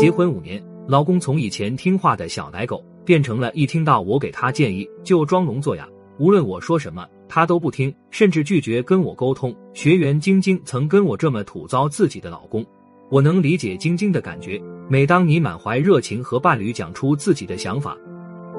结婚五年，老公从以前听话的小奶狗，变成了一听到我给他建议就装聋作哑，无论我说什么他都不听，甚至拒绝跟我沟通。学员晶晶曾跟我这么吐槽自己的老公，我能理解晶晶的感觉。每当你满怀热情和伴侣讲出自己的想法，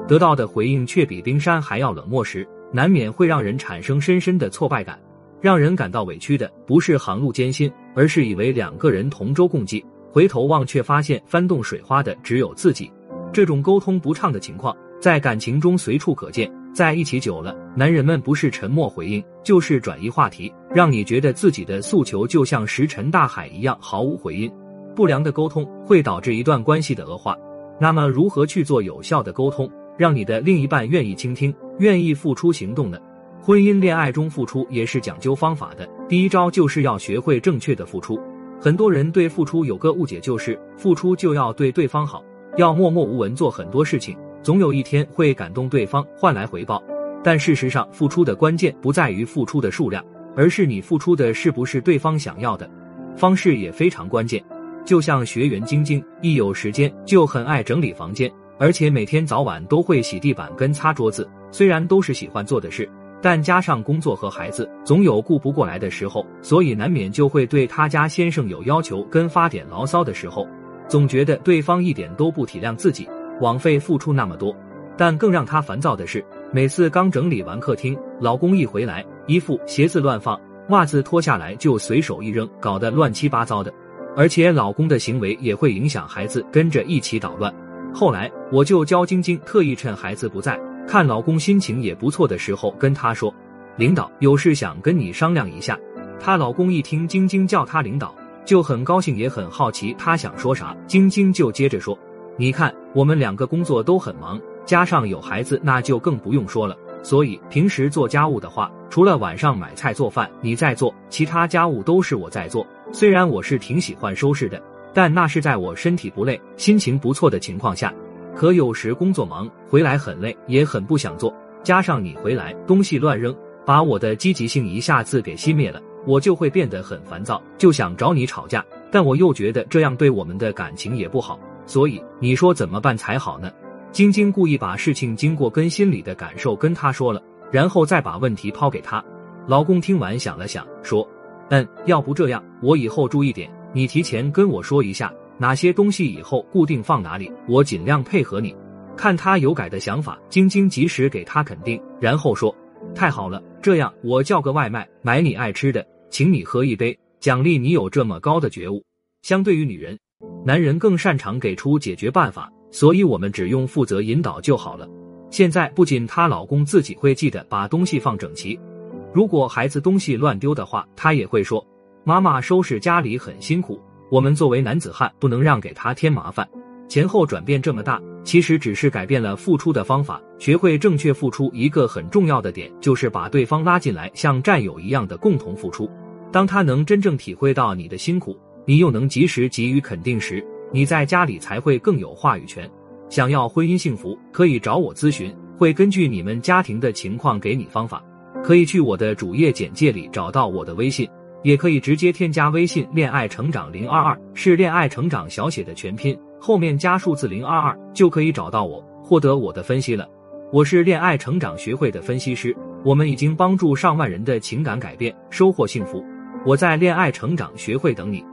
得到的回应却比冰山还要冷漠时，难免会让人产生深深的挫败感。让人感到委屈的不是航路艰辛，而是以为两个人同舟共济，回头望却发现翻动水花的只有自己。这种沟通不畅的情况在感情中随处可见。在一起久了，男人们不是沉默回应，就是转移话题，让你觉得自己的诉求就像石沉大海一样毫无回音。不良的沟通会导致一段关系的恶化。那么，如何去做有效的沟通，让你的另一半愿意倾听、愿意付出行动呢？婚姻恋爱中付出也是讲究方法的。第一招就是要学会正确的付出。很多人对付出有个误解，就是付出就要对对方好，要默默无闻做很多事情，总有一天会感动对方，换来回报。但事实上，付出的关键不在于付出的数量，而是你付出的是不是对方想要的。方式也非常关键。就像学员晶晶，一有时间就很爱整理房间，而且每天早晚都会洗地板跟擦桌子。虽然都是喜欢做的事。但加上工作和孩子，总有顾不过来的时候，所以难免就会对他家先生有要求跟发点牢骚的时候，总觉得对方一点都不体谅自己，枉费付出那么多。但更让他烦躁的是，每次刚整理完客厅，老公一回来，衣服鞋子乱放，袜子脱下来就随手一扔，搞得乱七八糟的。而且老公的行为也会影响孩子，跟着一起捣乱。后来我就教晶晶，特意趁孩子不在。看老公心情也不错的时候，跟他说：“领导有事想跟你商量一下。”她老公一听晶晶叫他领导，就很高兴，也很好奇他想说啥。晶晶就接着说：“你看，我们两个工作都很忙，加上有孩子，那就更不用说了。所以平时做家务的话，除了晚上买菜做饭你在做，其他家务都是我在做。虽然我是挺喜欢收拾的，但那是在我身体不累、心情不错的情况下。”可有时工作忙，回来很累，也很不想做。加上你回来东西乱扔，把我的积极性一下子给熄灭了，我就会变得很烦躁，就想找你吵架。但我又觉得这样对我们的感情也不好，所以你说怎么办才好呢？晶晶故意把事情经过跟心里的感受跟他说了，然后再把问题抛给他。老公听完想了想，说：“嗯，要不这样，我以后注意点，你提前跟我说一下。”哪些东西以后固定放哪里，我尽量配合你。看他有改的想法，晶晶及时给他肯定，然后说：“太好了，这样我叫个外卖，买你爱吃的，请你喝一杯，奖励你有这么高的觉悟。”相对于女人，男人更擅长给出解决办法，所以我们只用负责引导就好了。现在不仅她老公自己会记得把东西放整齐，如果孩子东西乱丢的话，他也会说：“妈妈收拾家里很辛苦。”我们作为男子汉，不能让给他添麻烦。前后转变这么大，其实只是改变了付出的方法。学会正确付出，一个很重要的点就是把对方拉进来，像战友一样的共同付出。当他能真正体会到你的辛苦，你又能及时给予肯定时，你在家里才会更有话语权。想要婚姻幸福，可以找我咨询，会根据你们家庭的情况给你方法。可以去我的主页简介里找到我的微信。也可以直接添加微信“恋爱成长零二二”，是“恋爱成长”小写的全拼，后面加数字零二二，就可以找到我，获得我的分析了。我是恋爱成长学会的分析师，我们已经帮助上万人的情感改变，收获幸福。我在恋爱成长学会等你。